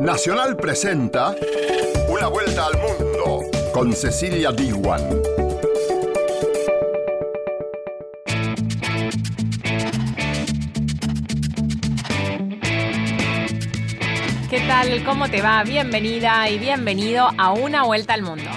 Nacional presenta Una vuelta al mundo con Cecilia Diwan. ¿Qué tal? ¿Cómo te va? Bienvenida y bienvenido a Una vuelta al mundo.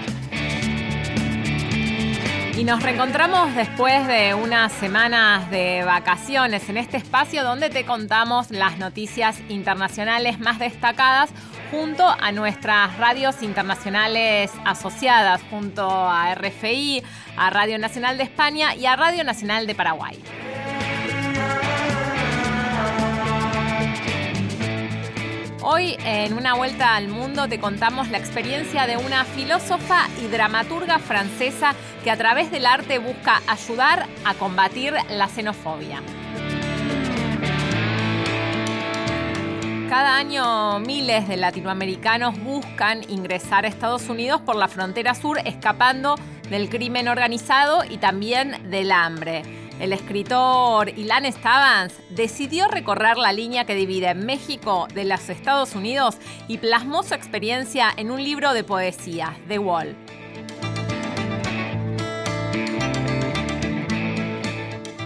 Y nos reencontramos después de unas semanas de vacaciones en este espacio donde te contamos las noticias internacionales más destacadas junto a nuestras radios internacionales asociadas, junto a RFI, a Radio Nacional de España y a Radio Nacional de Paraguay. Hoy en una vuelta al mundo te contamos la experiencia de una filósofa y dramaturga francesa que a través del arte busca ayudar a combatir la xenofobia. Cada año miles de latinoamericanos buscan ingresar a Estados Unidos por la frontera sur escapando del crimen organizado y también del hambre. El escritor Ilan Stavans decidió recorrer la línea que divide México de los Estados Unidos y plasmó su experiencia en un libro de poesía, The Wall.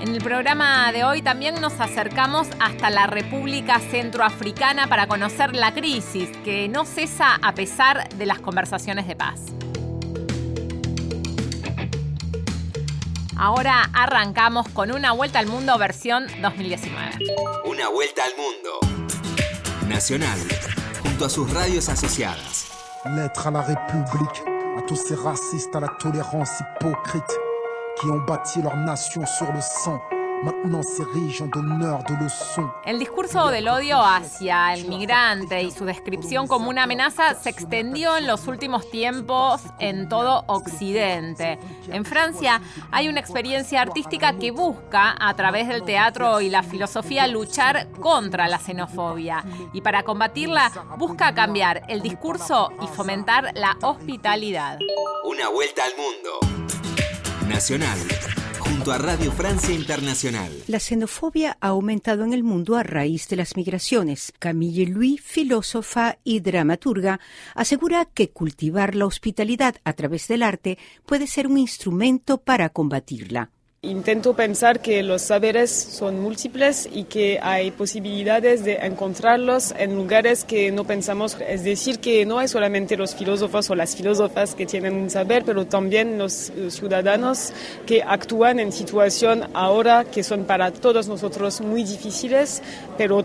En el programa de hoy también nos acercamos hasta la República Centroafricana para conocer la crisis que no cesa a pesar de las conversaciones de paz. Ahora arrancamos con una vuelta al mundo versión 2019. Una vuelta al mundo. Nacional, junto a sus radios asociadas. Lettre à la République, à tous ces racistes à la tolérance hypocrite, qui ont bâti leur nation sur le sang El discurso del odio hacia el migrante y su descripción como una amenaza se extendió en los últimos tiempos en todo Occidente. En Francia hay una experiencia artística que busca, a través del teatro y la filosofía, luchar contra la xenofobia. Y para combatirla, busca cambiar el discurso y fomentar la hospitalidad. Una vuelta al mundo. Nacional junto a Radio Francia Internacional. La xenofobia ha aumentado en el mundo a raíz de las migraciones. Camille Louis, filósofa y dramaturga, asegura que cultivar la hospitalidad a través del arte puede ser un instrumento para combatirla. Intento pensar que los saberes son múltiples y que hay posibilidades de encontrarlos en lugares que no pensamos. Es decir, que no hay solamente los filósofos o las filósofas que tienen un saber, pero también los ciudadanos que actúan en situación ahora que son para todos nosotros muy difíciles, pero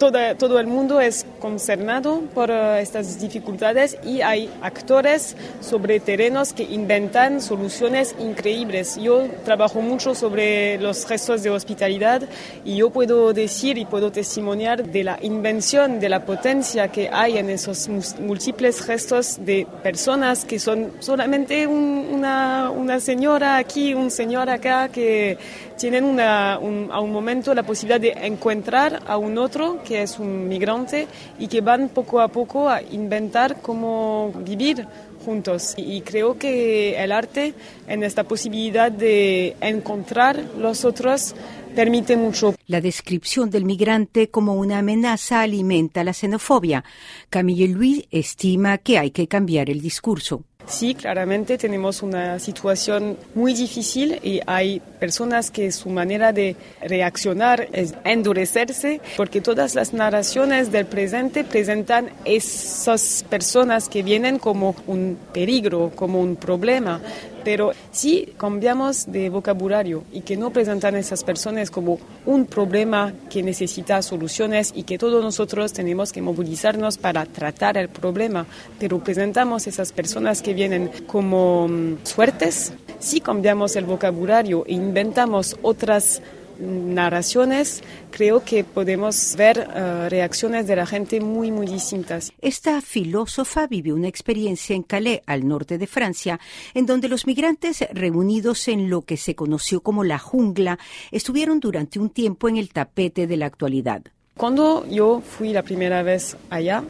todo el mundo es concernado por eh, estas dificultades y hay actores sobre terrenos que inventan soluciones increíbles. Yo trabajo mucho sobre los gestos de hospitalidad y yo puedo decir y puedo testimoniar de la invención, de la potencia que hay en esos múltiples gestos de personas que son solamente una, una señora aquí, un señor acá que tienen a un momento la posibilidad de encontrar a un otro es un migrante y que van poco a poco a inventar cómo vivir juntos. Y, creo que el arte en esta posibilidad de encontrar los otros permite mucho. La descripción del migrante como una amenaza alimenta la xenofobia. Camille Louis estima que hay que cambiar el discurso. Sí, claramente tenemos una situación muy difícil y hay personas que su manera de reaccionar es endurecerse porque todas las narraciones del presente presentan esas personas que vienen como un peligro, como un problema. Pero si cambiamos de vocabulario y que no presentan a esas personas como un problema que necesita soluciones y que todos nosotros tenemos que movilizarnos para tratar el problema, pero presentamos a esas personas que vienen como mm, suertes, si cambiamos el vocabulario e inventamos otras narraciones, creo que podemos ver eh, reacciones de la gente muy, muy distintas. Esta filósofa vivió una experiencia en Calais, al norte de Francia, en donde los migrantes reunidos en lo que se conoció como la jungla estuvieron durante un tiempo en el tapete de la actualidad. Cuando yo fui la primera vez allá,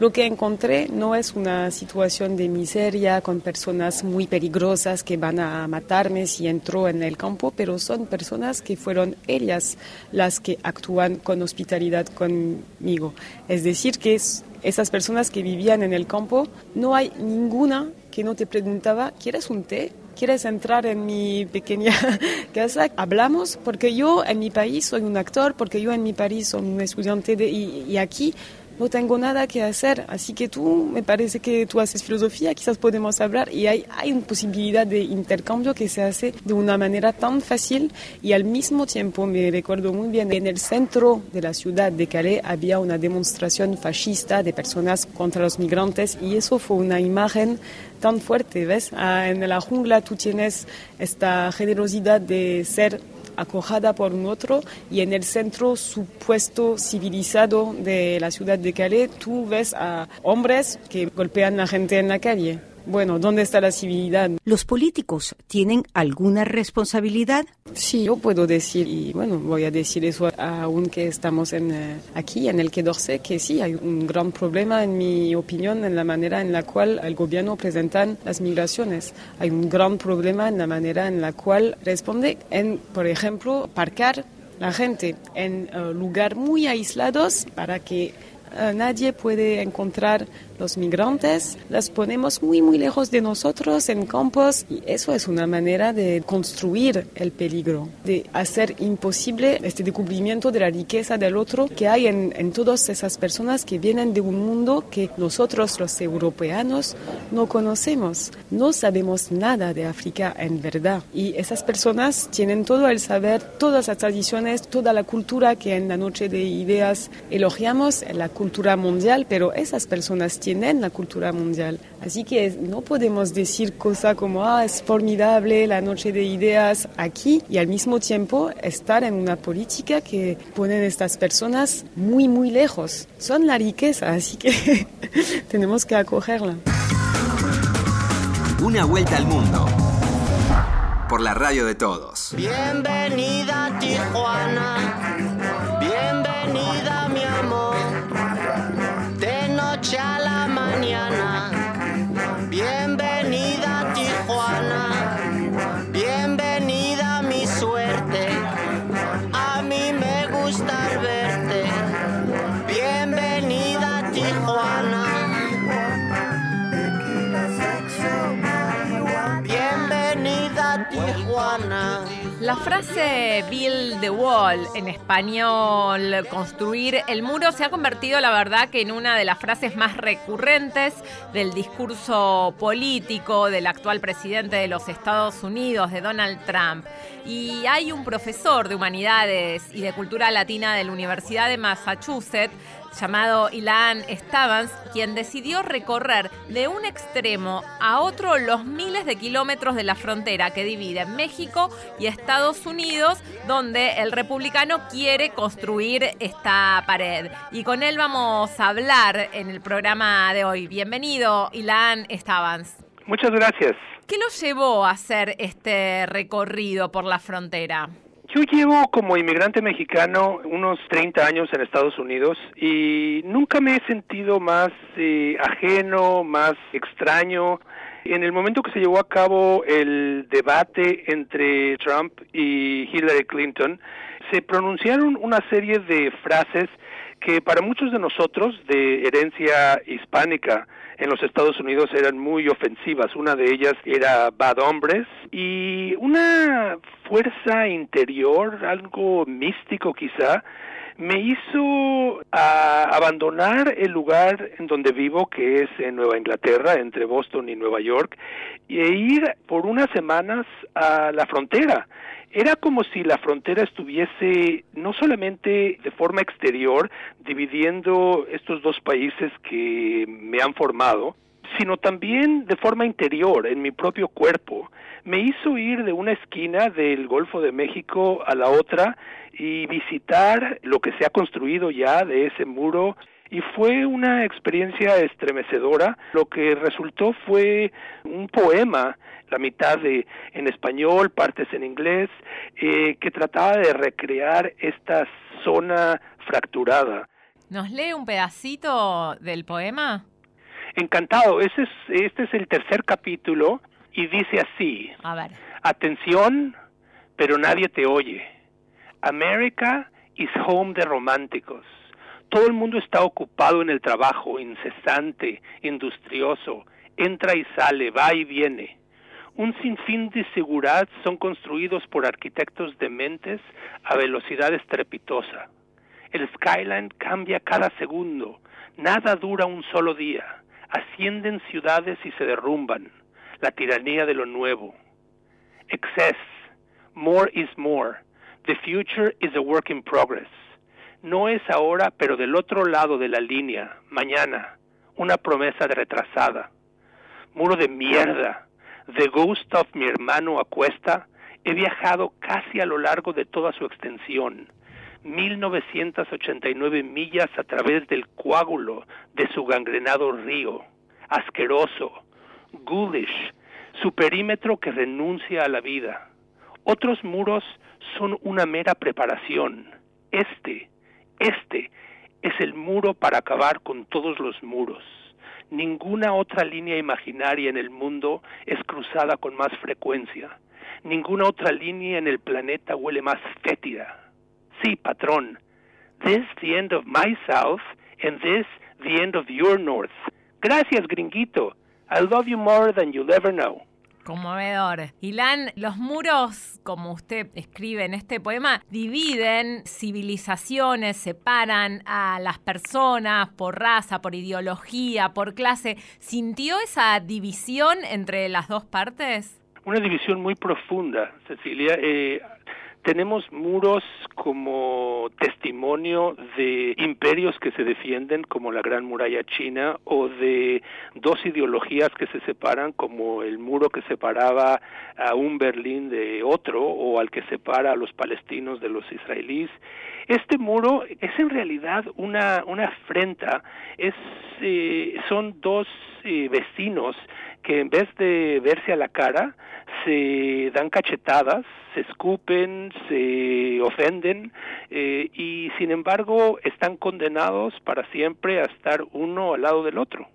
lo que encontré no es una situación de miseria con personas muy peligrosas que van a matarme si entro en el campo, pero son personas que fueron ellas las que actúan con hospitalidad conmigo. Es decir, que esas personas que vivían en el campo, no hay ninguna que no te preguntaba, ¿quieres un té? ¿Quieres entrar en mi pequeña casa? Hablamos porque yo en mi país soy un actor, porque yo en mi país soy un estudiante de, y, y aquí no tengo nada que hacer, así que tú, me parece que tú haces filosofía, quizás podemos hablar y hay, hay una posibilidad de intercambio que se hace de una manera tan fácil y al mismo tiempo me recuerdo muy bien, en el centro de la ciudad de Calais había una demostración fascista de personas contra los migrantes y eso fue una imagen tan fuerte, ¿ves? Ah, en la jungla tú tienes esta generosidad de ser acojada por un otro y en el centro supuesto civilizado de la ciudad de Calais tú ves a hombres que golpean a gente en la calle. Bueno, ¿dónde está la civilidad? ¿Los políticos tienen alguna responsabilidad? Sí, yo puedo decir, y bueno, voy a decir eso aunque estamos en, eh, aquí en el que d'Orsay, que sí, hay un gran problema, en mi opinión, en la manera en la cual el gobierno presenta las migraciones. Hay un gran problema en la manera en la cual responde en, por ejemplo, parcar la gente en uh, lugares muy aislados para que uh, nadie puede encontrar los migrantes, las ponemos muy muy lejos de nosotros en campos y eso es una manera de construir el peligro, de hacer imposible este descubrimiento de la riqueza del otro que hay en, en todas esas personas que vienen de un mundo que nosotros los europeanos no conocemos. No sabemos nada de África en verdad y esas personas tienen todo el saber, todas las tradiciones, toda la cultura que en la noche de ideas elogiamos, la cultura mundial, pero esas personas tienen la cultura mundial. Así que no podemos decir cosas como, ah, es formidable la noche de ideas aquí y al mismo tiempo estar en una política que ponen estas personas muy, muy lejos. Son la riqueza, así que tenemos que acogerla. Una vuelta al mundo. Por la radio de todos. Bienvenida a Tijuana. Frase Build the Wall, en español, construir el muro, se ha convertido, la verdad, que en una de las frases más recurrentes del discurso político del actual presidente de los Estados Unidos, de Donald Trump. Y hay un profesor de humanidades y de cultura latina de la Universidad de Massachusetts, llamado Ilan Stavans, quien decidió recorrer de un extremo a otro los miles de kilómetros de la frontera que divide México y Estados Unidos, donde el republicano quiere construir esta pared. Y con él vamos a hablar en el programa de hoy. Bienvenido, Ilan Stavans. Muchas gracias. ¿Qué lo llevó a hacer este recorrido por la frontera? Yo llevo como inmigrante mexicano unos 30 años en Estados Unidos y nunca me he sentido más eh, ajeno, más extraño. En el momento que se llevó a cabo el debate entre Trump y Hillary Clinton, se pronunciaron una serie de frases que para muchos de nosotros de herencia hispánica en los Estados Unidos eran muy ofensivas. Una de ellas era Bad Hombres y una fuerza interior, algo místico quizá, me hizo a abandonar el lugar en donde vivo, que es en Nueva Inglaterra, entre Boston y Nueva York, e ir por unas semanas a la frontera. Era como si la frontera estuviese no solamente de forma exterior dividiendo estos dos países que me han formado, sino también de forma interior, en mi propio cuerpo. Me hizo ir de una esquina del Golfo de México a la otra y visitar lo que se ha construido ya de ese muro y fue una experiencia estremecedora. Lo que resultó fue un poema, la mitad de en español, partes en inglés, eh, que trataba de recrear esta zona fracturada. ¿Nos lee un pedacito del poema? Encantado. Ese es, este es el tercer capítulo y dice así. A ver. Atención, pero nadie te oye. America is home de románticos. Todo el mundo está ocupado en el trabajo, incesante, industrioso, entra y sale, va y viene. Un sinfín de seguridad son construidos por arquitectos dementes a velocidad estrepitosa. El skyline cambia cada segundo, nada dura un solo día. Ascienden ciudades y se derrumban. La tiranía de lo nuevo. Excess. More is more. The future is a work in progress. No es ahora, pero del otro lado de la línea, mañana, una promesa de retrasada. Muro de mierda. The Ghost of mi hermano Acuesta. He viajado casi a lo largo de toda su extensión. 1989 millas a través del coágulo de su gangrenado río. Asqueroso. Ghoulish. Su perímetro que renuncia a la vida. Otros muros son una mera preparación. Este, este es el muro para acabar con todos los muros. Ninguna otra línea imaginaria en el mundo es cruzada con más frecuencia. Ninguna otra línea en el planeta huele más fétida. Sí, patrón. This the end of my south and this the end of your north. Gracias, gringuito. I love you more than you'll ever know. Conmovedor. Ilan, los muros, como usted escribe en este poema, dividen civilizaciones, separan a las personas por raza, por ideología, por clase. ¿Sintió esa división entre las dos partes? Una división muy profunda, Cecilia. Eh, tenemos muros como testimonio de imperios que se defienden como la Gran Muralla China o de dos ideologías que se separan como el muro que separaba a un Berlín de otro o al que separa a los palestinos de los israelíes. Este muro es en realidad una, una afrenta, es, eh, son dos eh, vecinos que en vez de verse a la cara, se dan cachetadas, se escupen, se ofenden eh, y sin embargo están condenados para siempre a estar uno al lado del otro.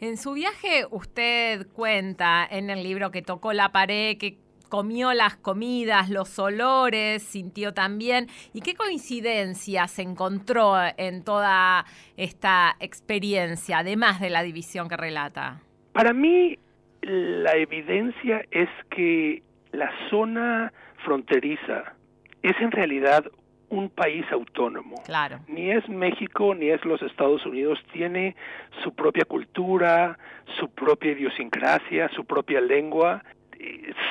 En su viaje usted cuenta en el libro que tocó la pared, que comió las comidas, los olores, sintió también. ¿Y qué coincidencias encontró en toda esta experiencia, además de la división que relata? Para mí, la evidencia es que la zona fronteriza es en realidad un país autónomo. Claro. Ni es México ni es los Estados Unidos. Tiene su propia cultura, su propia idiosincrasia, su propia lengua.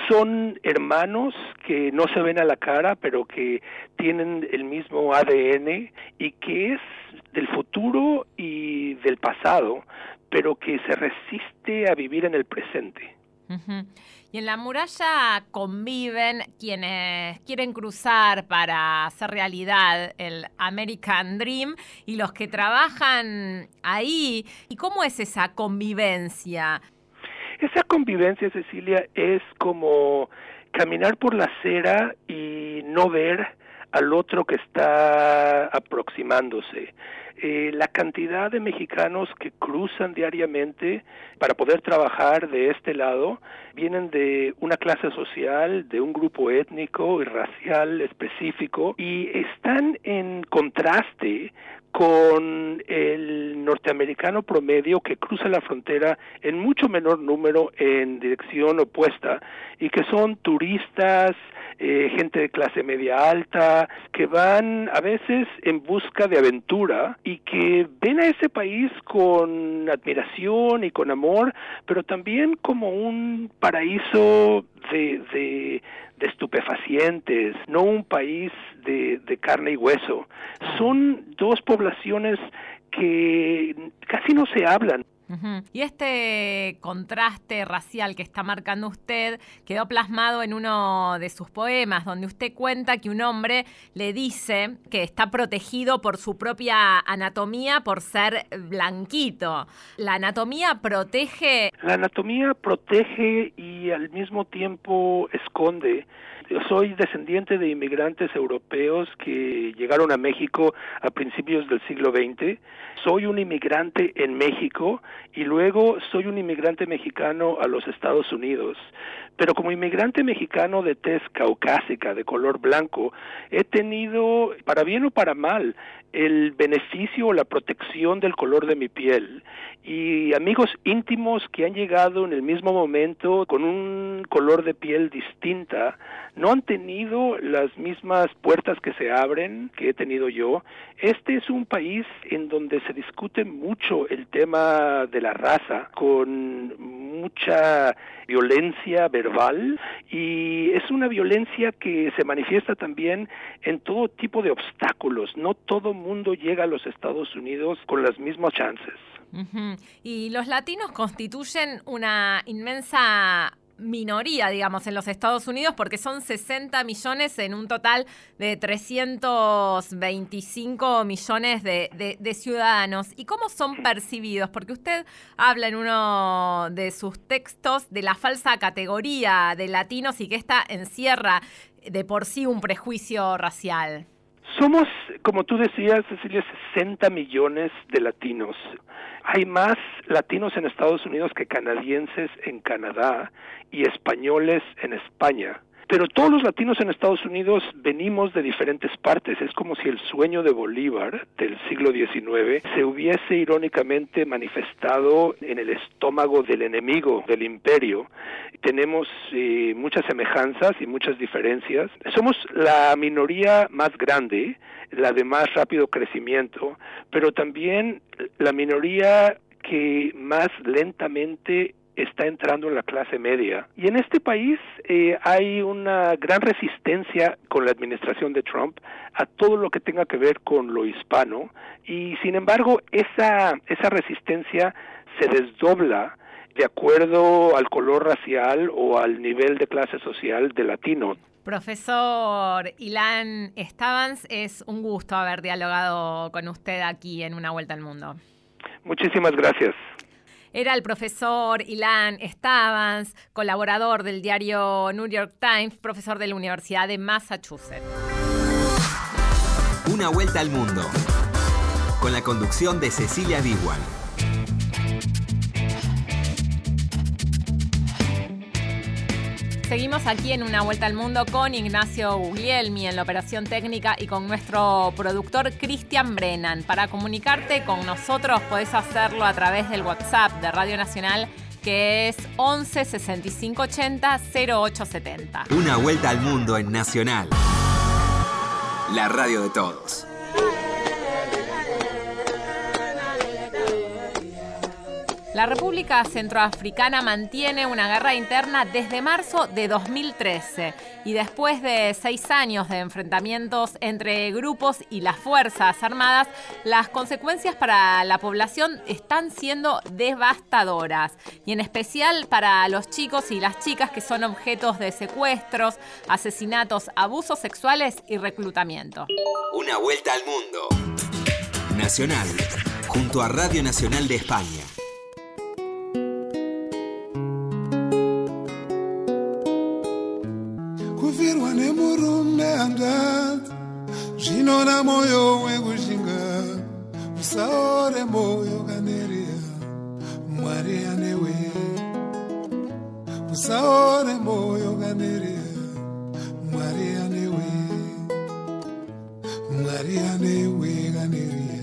Son hermanos que no se ven a la cara, pero que tienen el mismo ADN y que es del futuro y del pasado pero que se resiste a vivir en el presente. Y en la muralla conviven quienes quieren cruzar para hacer realidad el American Dream y los que trabajan ahí. ¿Y cómo es esa convivencia? Esa convivencia, Cecilia, es como caminar por la acera y no ver al otro que está aproximándose. Eh, la cantidad de mexicanos que cruzan diariamente para poder trabajar de este lado vienen de una clase social, de un grupo étnico y racial específico y están en contraste con el norteamericano promedio que cruza la frontera en mucho menor número en dirección opuesta y que son turistas, eh, gente de clase media alta, que van a veces en busca de aventura y que ven a ese país con admiración y con amor, pero también como un paraíso de, de, de estupefacientes, no un país de, de carne y hueso. Son dos poblaciones que casi no se hablan. Y este contraste racial que está marcando usted quedó plasmado en uno de sus poemas, donde usted cuenta que un hombre le dice que está protegido por su propia anatomía por ser blanquito. ¿La anatomía protege? La anatomía protege y al mismo tiempo esconde. Yo soy descendiente de inmigrantes europeos que llegaron a México a principios del siglo XX. Soy un inmigrante en México y luego soy un inmigrante mexicano a los Estados Unidos. Pero como inmigrante mexicano de tez caucásica, de color blanco, he tenido, para bien o para mal, el beneficio o la protección del color de mi piel y amigos íntimos que han llegado en el mismo momento con un color de piel distinta no han tenido las mismas puertas que se abren que he tenido yo. Este es un país en donde se discute mucho el tema de la raza con mucha violencia verbal y es una violencia que se manifiesta también en todo tipo de obstáculos. No todo mundo llega a los Estados Unidos con las mismas chances. Y los latinos constituyen una inmensa minoría, digamos, en los Estados Unidos, porque son 60 millones en un total de 325 millones de, de, ciudadanos. ¿Y cómo son percibidos? Porque usted habla en uno de sus textos de la falsa categoría de latinos y que esta encierra de por sí un prejuicio racial. Somos, como tú decías, Cecilia, 60 millones de latinos. Hay más latinos en Estados Unidos que canadienses en Canadá y españoles en España. Pero todos los latinos en Estados Unidos venimos de diferentes partes. Es como si el sueño de Bolívar del siglo XIX se hubiese irónicamente manifestado en el estómago del enemigo del imperio. Tenemos eh, muchas semejanzas y muchas diferencias. Somos la minoría más grande, la de más rápido crecimiento, pero también la minoría que más lentamente está entrando en la clase media. Y en este país eh, hay una gran resistencia con la administración de Trump a todo lo que tenga que ver con lo hispano y sin embargo esa, esa resistencia se desdobla de acuerdo al color racial o al nivel de clase social de latino. Profesor Ilan Stavans, es un gusto haber dialogado con usted aquí en Una Vuelta al Mundo. Muchísimas gracias. Era el profesor Ilan Stavans, colaborador del diario New York Times, profesor de la Universidad de Massachusetts. Una vuelta al mundo, con la conducción de Cecilia Biguan. Seguimos aquí en Una Vuelta al Mundo con Ignacio Guglielmi en la operación técnica y con nuestro productor Cristian Brennan. Para comunicarte con nosotros podés hacerlo a través del WhatsApp de Radio Nacional que es 11 65 80 0870. Una Vuelta al Mundo en Nacional. La radio de todos. La República Centroafricana mantiene una guerra interna desde marzo de 2013 y después de seis años de enfrentamientos entre grupos y las Fuerzas Armadas, las consecuencias para la población están siendo devastadoras y en especial para los chicos y las chicas que son objetos de secuestros, asesinatos, abusos sexuales y reclutamiento. Una vuelta al mundo. Nacional, junto a Radio Nacional de España. mudhanzi zvino namwoyo wekushinga usaore mwoyo kanereya mwari anewe. Usaore mwoyo kanereya mwari anewe. Mwari anewe kanereya.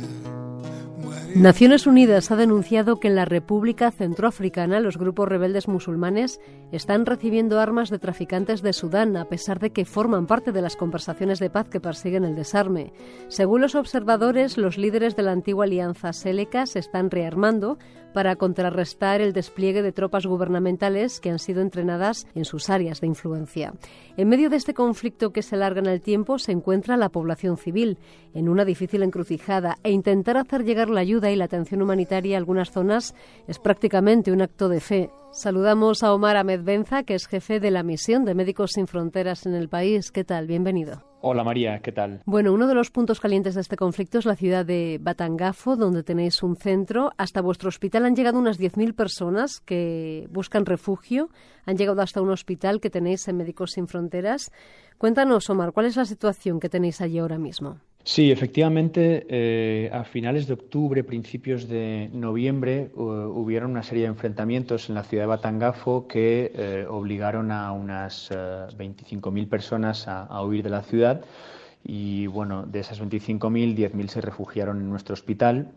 Naciones Unidas ha denunciado que en la República Centroafricana los grupos rebeldes musulmanes están recibiendo armas de traficantes de Sudán, a pesar de que forman parte de las conversaciones de paz que persiguen el desarme. Según los observadores, los líderes de la antigua alianza Séleca se están rearmando para contrarrestar el despliegue de tropas gubernamentales que han sido entrenadas en sus áreas de influencia. En medio de este conflicto que se alarga en el tiempo se encuentra la población civil, en una difícil encrucijada, e intentar hacer llegar la ayuda y la atención humanitaria a algunas zonas es prácticamente un acto de fe. Saludamos a Omar Ahmed Benza, que es jefe de la misión de Médicos Sin Fronteras en el país. ¿Qué tal? Bienvenido. Hola María, ¿qué tal? Bueno, uno de los puntos calientes de este conflicto es la ciudad de Batangafo, donde tenéis un centro. Hasta vuestro hospital han llegado unas 10.000 personas que buscan refugio. Han llegado hasta un hospital que tenéis en Médicos Sin Fronteras. Cuéntanos, Omar, ¿cuál es la situación que tenéis allí ahora mismo? Sí, efectivamente, eh, a finales de octubre, principios de noviembre, uh, hubieron una serie de enfrentamientos en la ciudad de Batangafo que eh, obligaron a unas uh, 25.000 personas a, a, huir de la ciudad. Y bueno, de esas 25.000, 10.000 se refugiaron en nuestro hospital.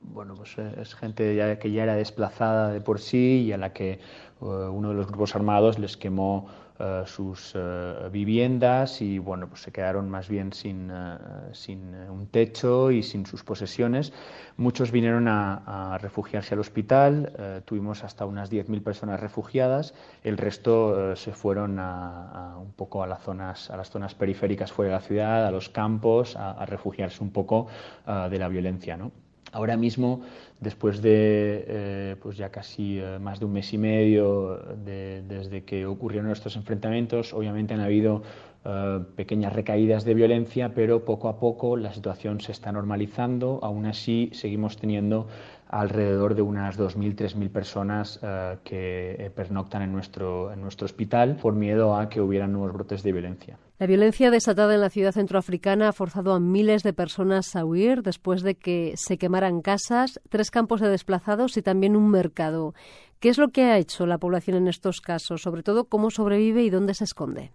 Bueno, pues eh, es gente ya, que ya era desplazada de por sí y a la que uno de los grupos armados les quemó Uh, sus uh, viviendas y bueno pues se quedaron más bien sin, uh, sin un techo y sin sus posesiones muchos vinieron a, refugiarse al hospital tuvimos hasta unas 10.000 personas refugiadas el resto se fueron a, un poco a las zonas a las zonas periféricas fuera de la ciudad a los campos a, a refugiarse un poco de la violencia ¿no? Ahora mismo, después de eh, pues ya casi eh, más de un mes y medio de, desde que ocurrieron estos enfrentamientos, obviamente han habido eh, pequeñas recaídas de violencia, pero poco a poco la situación se está normalizando. Aún así, seguimos teniendo alrededor de unas 2.000, 3.000 personas que pernoctan en nuestro, en nuestro hospital por miedo a que hubieran nuevos brotes de violencia. La violencia desatada en la ciudad centroafricana ha forzado a miles de personas a huir después de que se quemaran casas, tres campos de desplazados y también un mercado. ¿Qué es lo que ha hecho la población en estos casos? Sobre todo, ¿cómo sobrevive y dónde se esconde?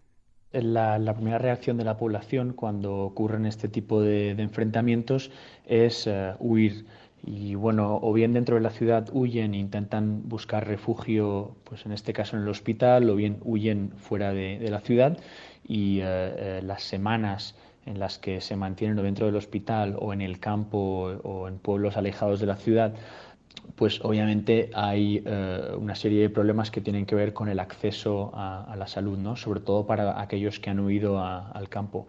La, primera reacción de la población cuando ocurren este tipo de, enfrentamientos es uh, huir y bueno, o bien dentro de la ciudad huyen e intentan buscar refugio, pues en este caso en el hospital, o bien huyen fuera de, la ciudad y eh, eh, las semanas en las que se mantienen dentro del hospital o en el campo o en pueblos alejados de la ciudad, pues obviamente hay eh, una serie de problemas que tienen que ver con el acceso a, a la salud, ¿no? sobre todo para aquellos que han huido a, al campo.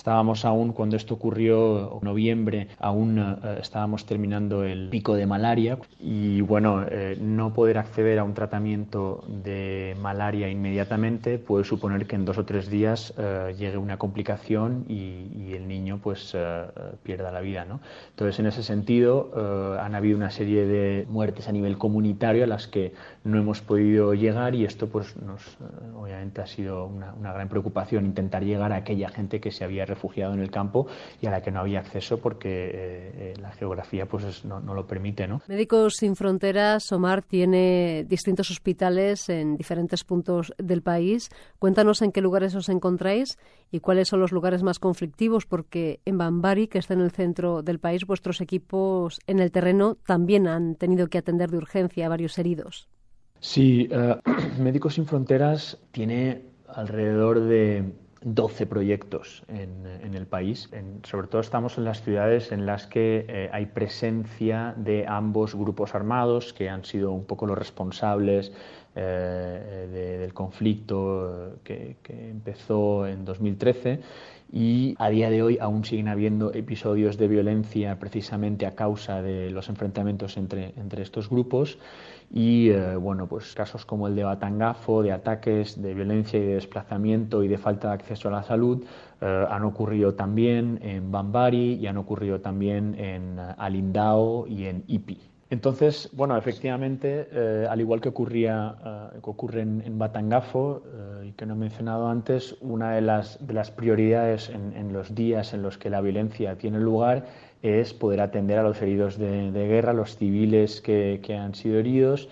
Estábamos aún, cuando esto ocurrió en noviembre, aún eh, estábamos terminando el pico de malaria y bueno, eh, no poder acceder a un tratamiento de malaria inmediatamente puede suponer que en dos o tres días eh, llegue una complicación y, y el niño pues eh, pierda la vida. ¿no? Entonces, en ese sentido, eh, han habido una serie de muertes a nivel comunitario a las que no hemos podido llegar y esto pues nos, eh, obviamente ha sido una, una gran preocupación intentar llegar a aquella gente que se había refugiado en el campo y a la que no había acceso porque eh, eh, la geografía pues no, no, lo permite. ¿no? Médicos Sin Fronteras, Omar, tiene distintos hospitales en diferentes puntos del país. Cuéntanos en qué lugares os encontráis y cuáles son los lugares más conflictivos, porque en Bambari, que está en el centro del país, vuestros equipos en el terreno también han tenido que atender de urgencia a varios heridos. Sí, uh, Médicos Sin Fronteras tiene alrededor de 12 proyectos en, el país. Sobre todo estamos en las ciudades en las que eh, hay presencia de ambos grupos armados que han sido un poco los responsables eh, de, del conflicto que, que, empezó en 2013 y a día de hoy aún siguen habiendo episodios de violencia precisamente a causa de los enfrentamientos entre, entre estos grupos. Y eh, bueno pues casos como el de Batangafo de ataques de violencia y de desplazamiento y de falta de acceso a la salud eh, han ocurrido también en Bambari y han ocurrido también en uh, Alindao y en Ipi entonces, bueno, efectivamente, eh, al igual que ocurría, uh, que ocurre en, en Batangafo uh, y que no he mencionado antes, una de las, de las prioridades en, en, los días en los que la violencia tiene lugar es poder atender a los heridos de, guerra, los civiles que, han sido heridos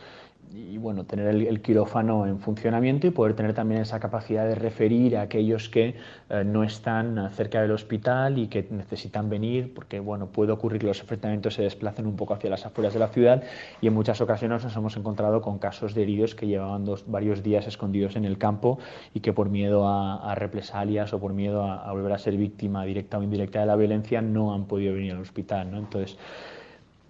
y bueno, tener el, quirófano en funcionamiento y poder tener también esa capacidad de referir a aquellos que eh, no están cerca del hospital y que necesitan venir, porque bueno, puede ocurrir que los enfrentamientos se desplacen un poco hacia las afueras de la ciudad y en muchas ocasiones nos hemos encontrado con casos de heridos que llevaban dos, varios días escondidos en el campo y que por miedo a, a represalias o por miedo a, a, volver a ser víctima directa o indirecta de la violencia no han podido venir al hospital, ¿no? Entonces,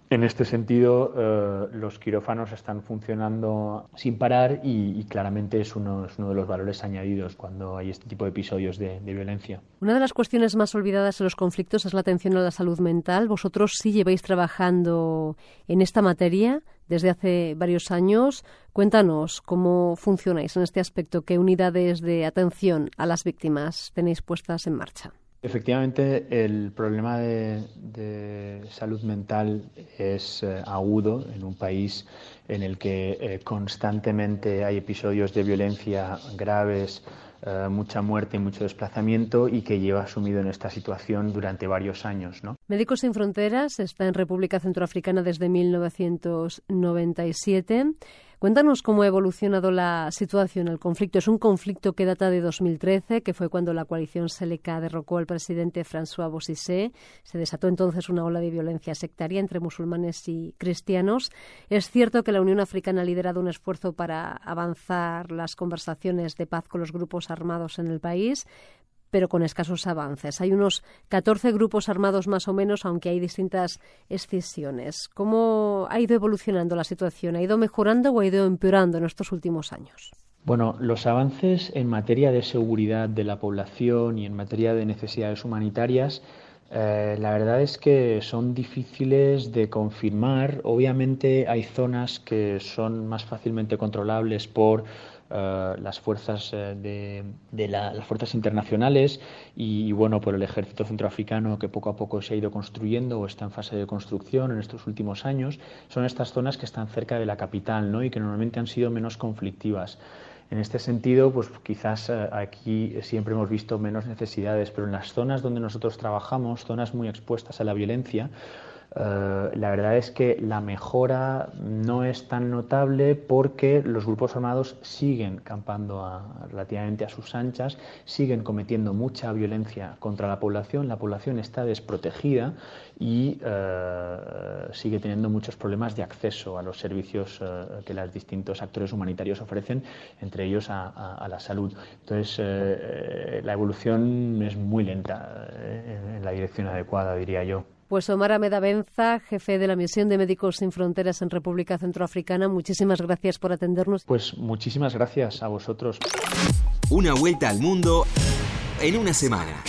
en este sentido, eh, los quirófanos están funcionando sin parar y, y claramente es uno, de los valores añadidos cuando hay este tipo de episodios de, de, violencia. Una de las cuestiones más olvidadas en los conflictos es la atención a la salud mental. Vosotros sí lleváis trabajando en esta materia desde hace varios años. Cuéntanos cómo funcionáis en este aspecto, qué unidades de atención a las víctimas tenéis puestas en marcha. Efectivamente, el problema de, salud mental es eh, agudo en un país en el que eh, constantemente hay episodios de violencia graves, eh, mucha muerte y mucho desplazamiento y que lleva sumido en esta situación durante varios años. ¿no? Médicos Sin Fronteras está en República Centroafricana desde 1997. Cuéntanos cómo ha evolucionado la situación, el conflicto. Es un conflicto que data de 2013, que fue cuando la coalición Seleca derrocó al presidente François Bozizé. Se desató entonces una ola de violencia sectaria entre musulmanes y cristianos. Es cierto que la Unión Africana ha liderado un esfuerzo para avanzar las conversaciones de paz con los grupos armados en el país, pero con escasos avances. Hay unos 14 grupos armados más o menos, aunque hay distintas escisiones. ¿Cómo ha ido evolucionando la situación? ¿Ha ido mejorando o ha ido empeorando en estos últimos años? Bueno, los avances en materia de seguridad de la población y en materia de necesidades humanitarias, eh, la verdad es que son difíciles de confirmar. Obviamente hay zonas que son más fácilmente controlables por eh, las fuerzas eh, de, las fuerzas internacionales y, bueno por el ejército centroafricano que poco a poco se ha ido construyendo o está en fase de construcción en estos últimos años son estas zonas que están cerca de la capital ¿no? y que normalmente han sido menos conflictivas en este sentido, pues quizás eh, aquí siempre hemos visto menos necesidades, pero en las zonas donde nosotros trabajamos, zonas muy expuestas a la violencia, eh, la verdad es que la mejora no es tan notable porque los grupos armados siguen campando relativamente a sus anchas, siguen cometiendo mucha violencia contra la población, la población está desprotegida y eh, sigue teniendo muchos problemas de acceso a los servicios eh, que los distintos actores humanitarios ofrecen, entre ellos a, la salud. Entonces, la evolución es muy lenta en la dirección adecuada, diría yo. Pues Omar Ameda Benza, jefe de la misión de Médicos Sin Fronteras en República Centroafricana, muchísimas gracias por atendernos. Pues muchísimas gracias a vosotros. Una vuelta al mundo en una semana.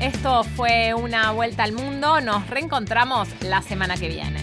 Esto fue una vuelta al mundo. Nos reencontramos la semana que viene.